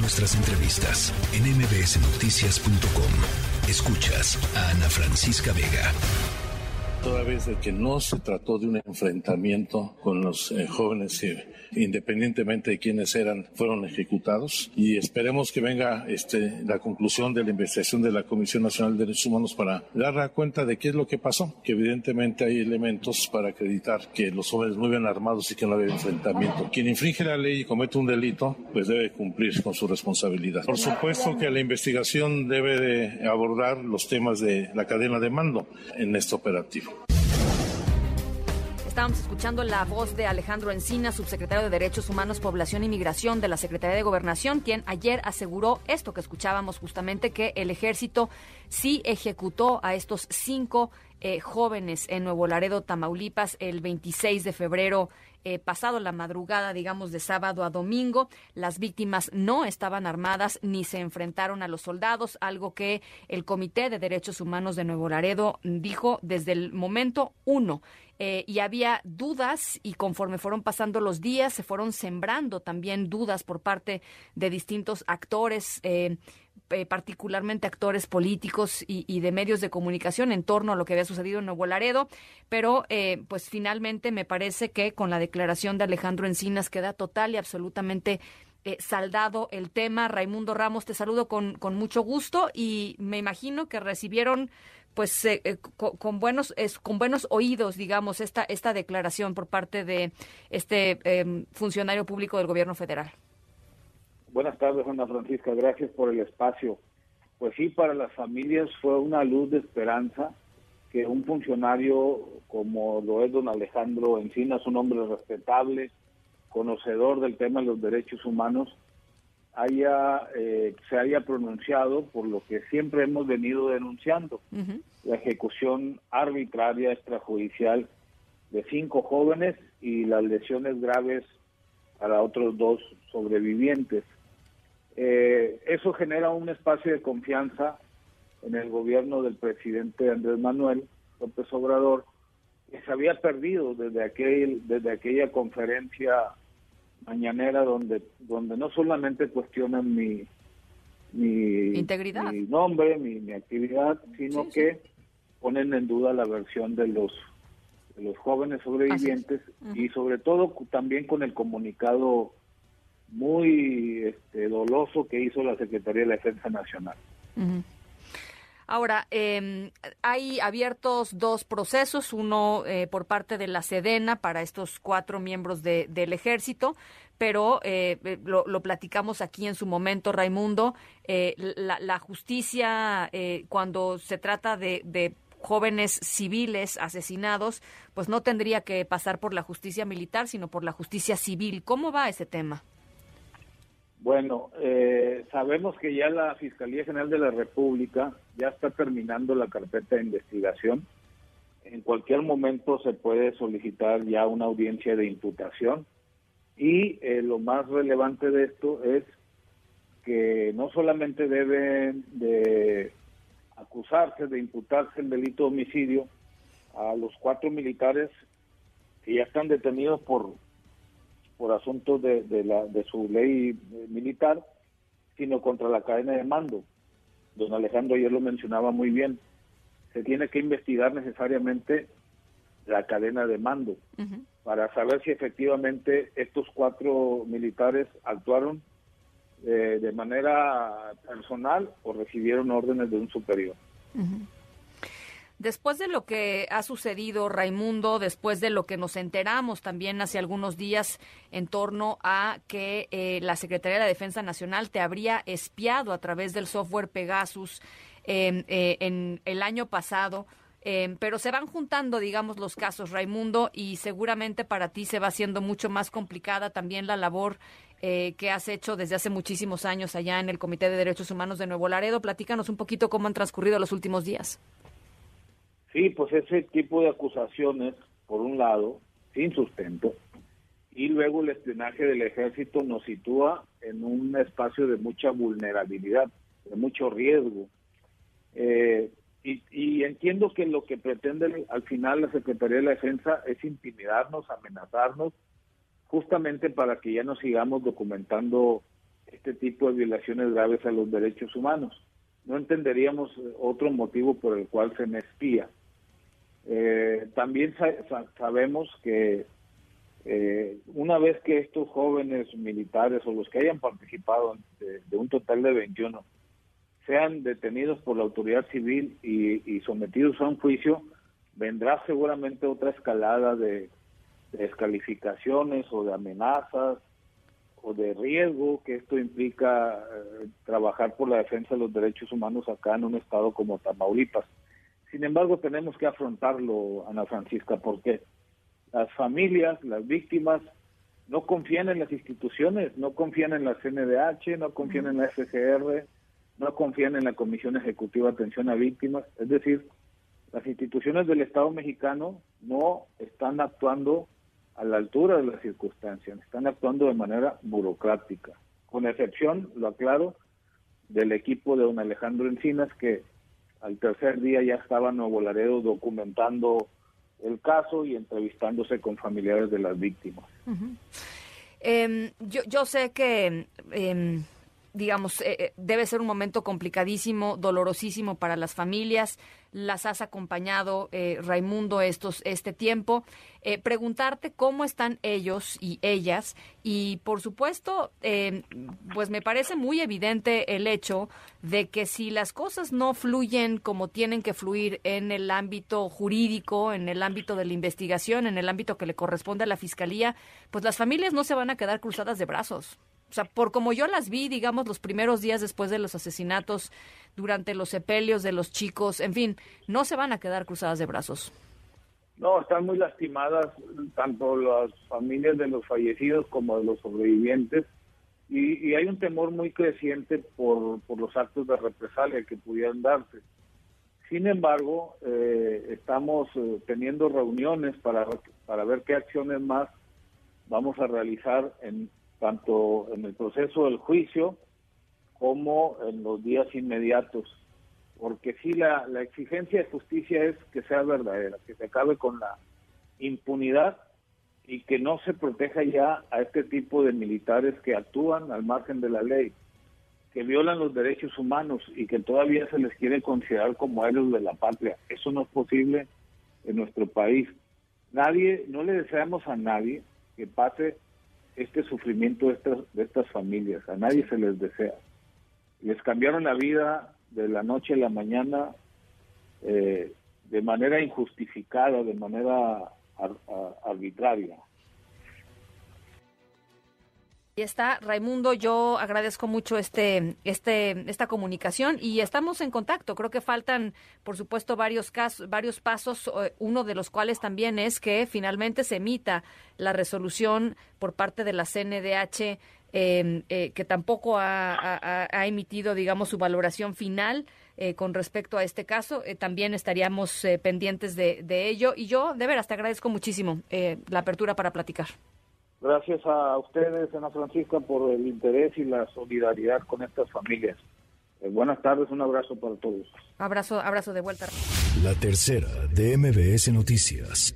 Nuestras entrevistas en mbsnoticias.com. Escuchas a Ana Francisca Vega toda vez de que no se trató de un enfrentamiento con los eh, jóvenes que independientemente de quiénes eran, fueron ejecutados y esperemos que venga este, la conclusión de la investigación de la Comisión Nacional de Derechos Humanos para dar cuenta de qué es lo que pasó, que evidentemente hay elementos para acreditar que los jóvenes no iban armados y que no había enfrentamiento. Quien infringe la ley y comete un delito, pues debe cumplir con su responsabilidad. Por supuesto que la investigación debe de abordar los temas de la cadena de mando en este operativo. Estábamos escuchando la voz de Alejandro Encina, subsecretario de Derechos Humanos, Población y Migración de la Secretaría de Gobernación, quien ayer aseguró esto que escuchábamos justamente, que el ejército sí ejecutó a estos cinco eh, jóvenes en Nuevo Laredo, Tamaulipas, el 26 de febrero eh, pasado la madrugada, digamos, de sábado a domingo. Las víctimas no estaban armadas ni se enfrentaron a los soldados, algo que el Comité de Derechos Humanos de Nuevo Laredo dijo desde el momento uno. Eh, y había dudas y conforme fueron pasando los días se fueron sembrando también dudas por parte de distintos actores. Eh, eh, particularmente actores políticos y, de medios de comunicación en torno a lo que había sucedido en Nuevo Laredo, pero pues finalmente me parece que con la declaración de Alejandro Encinas queda total y absolutamente saldado el tema. Raimundo Ramos, te saludo con, con mucho gusto y me imagino que recibieron pues eh, eh, con, buenos es, con buenos oídos digamos esta esta declaración por parte de este em, funcionario público del gobierno federal buenas tardes Ana Francisca. Gracias por el espacio. Pues sí para las familias fue una luz de esperanza que un funcionario como lo es don Alejandro Encinas un hombre respetable conocedor del tema de los derechos humanos haya eh, se haya pronunciado por lo que siempre hemos venido denunciando. La ejecución arbitraria extrajudicial de cinco jóvenes y las lesiones graves para otros dos sobrevivientes eh, eso genera un espacio de confianza en el gobierno del presidente Andrés Manuel López Obrador que se había perdido desde aquel desde aquella conferencia mañanera donde donde no solamente cuestionan mi mi integridad. mi nombre mi, mi actividad sino que ponen en duda la versión de los de los jóvenes sobrevivientes y sobre todo también con el comunicado muy este, doloso que hizo la Secretaría de la Defensa Nacional. Ahora, eh, hay abiertos dos procesos, uno eh, por parte de la Sedena para estos cuatro miembros de, del ejército, pero eh, eh lo, platicamos aquí en su momento, Raimundo, eh, la, la, justicia eh, cuando se trata de, de jóvenes civiles asesinados, pues no tendría que pasar por la justicia militar, sino por la justicia civil. ¿Cómo va ese tema? Bueno, eh, sabemos que ya la Fiscalía General de la República ya está terminando la carpeta de investigación. En cualquier momento se puede solicitar ya una audiencia de imputación y eh, lo más relevante de esto es que no solamente deben de acusarse, de imputarse el delito de homicidio a los cuatro militares que ya están detenidos por por asuntos de, de, la, de su ley militar, sino contra la cadena de mando. Don Alejandro ayer lo mencionaba muy bien. Se tiene que investigar necesariamente la cadena de mando para saber si efectivamente estos cuatro militares actuaron eh, de manera personal o recibieron órdenes de un superior. Después de lo que ha sucedido, Raimundo, después de lo que nos enteramos también hace algunos días en torno a que eh, la Secretaría de la Defensa Nacional te habría espiado a través del software Pegasus eh, eh, en el año pasado, em, pero se van juntando, digamos, los casos, Raimundo, y seguramente para ti se va haciendo mucho más complicada también la labor eh, que has hecho desde hace muchísimos años allá en el Comité de Derechos Humanos de Nuevo Laredo. Platícanos un poquito cómo han transcurrido los últimos días. Sí, pues ese tipo de acusaciones, por un lado, sin sustento, y luego el espionaje del ejército nos sitúa en un espacio de mucha vulnerabilidad, de mucho riesgo. Eh, y, y, entiendo que lo que pretende al final la Secretaría de la Defensa es intimidarnos, amenazarnos, justamente para que ya no sigamos documentando este tipo de violaciones graves a los derechos humanos. No entenderíamos otro motivo por el cual se me espía. Eh, también sabemos que eh, una vez que estos jóvenes militares o los que hayan participado de, un total de 21 sean detenidos por la autoridad civil y, sometidos a un juicio, vendrá seguramente otra escalada de, descalificaciones o de amenazas o de riesgo que esto implica eh, trabajar por la defensa de los derechos humanos acá en un estado como Tamaulipas. Sin embargo, tenemos que afrontarlo, Ana Francisca, porque las familias, las víctimas, no confían en las instituciones, no confían en la CNDH, no confían en la FGR, no confían en la Comisión Ejecutiva de Atención a Víctimas. Es decir, las instituciones del Estado mexicano no están actuando a la altura de las circunstancias, están actuando de manera burocrática, con excepción, lo aclaro, del equipo de don Alejandro Encinas, que al tercer día ya estaba Nuevo Laredo documentando el caso y entrevistándose con familiares de las víctimas. Em, yo, yo sé que em, digamos, eh, eh, debe ser un momento complicadísimo, dolorosísimo para las familias. Las has acompañado, eh, Raimundo, estos, este tiempo. preguntarte cómo están ellos y ellas. Y, por supuesto, pues me parece muy evidente el hecho de que si las cosas no fluyen como tienen que fluir en el ámbito jurídico, en el ámbito de la investigación, en el ámbito que le corresponde a la Fiscalía, pues las familias no se van a quedar cruzadas de brazos o sea, por como yo las vi, digamos, los primeros días después de los asesinatos, durante los sepelios de los chicos, en fin, no se van a quedar cruzadas de brazos. No, están muy lastimadas tanto las familias de los fallecidos como de los sobrevivientes y, hay un temor muy creciente por, por, los actos de represalia que pudieran darse. Sin embargo, eh, estamos eh, teniendo reuniones para, para ver qué acciones más vamos a realizar en, tanto en el proceso del juicio como en los días inmediatos. Porque sí, la, exigencia de justicia es que sea verdadera, que se acabe con la impunidad y que no se proteja ya a este tipo de militares que actúan al margen de la ley, que violan los derechos humanos y que todavía se les quiere considerar como héroes de la patria. Eso no es posible en nuestro país. Nadie, no le deseamos a nadie que pase este sufrimiento de estas, de estas familias. A nadie se les desea. Les cambiaron la vida de la noche a la mañana eh, de manera injustificada, de manera arbitraria. Y está Raimundo, yo agradezco mucho este, este, esta comunicación y estamos en contacto. Creo que faltan, por supuesto, varios casos, varios pasos. Eh, uno de los cuales también es que finalmente se emita la resolución por parte de la CNDH em, eh, que tampoco ha, emitido, digamos, su valoración final eh, con respecto a este caso. también estaríamos pendientes de, de, ello. Y yo, de veras, te agradezco muchísimo la apertura para platicar. Gracias a ustedes, Ana Francisca, por el interés y la solidaridad con estas familias. Eh, buenas tardes, un abrazo para todos. Abrazo, abrazo de vuelta. La tercera de MBS Noticias.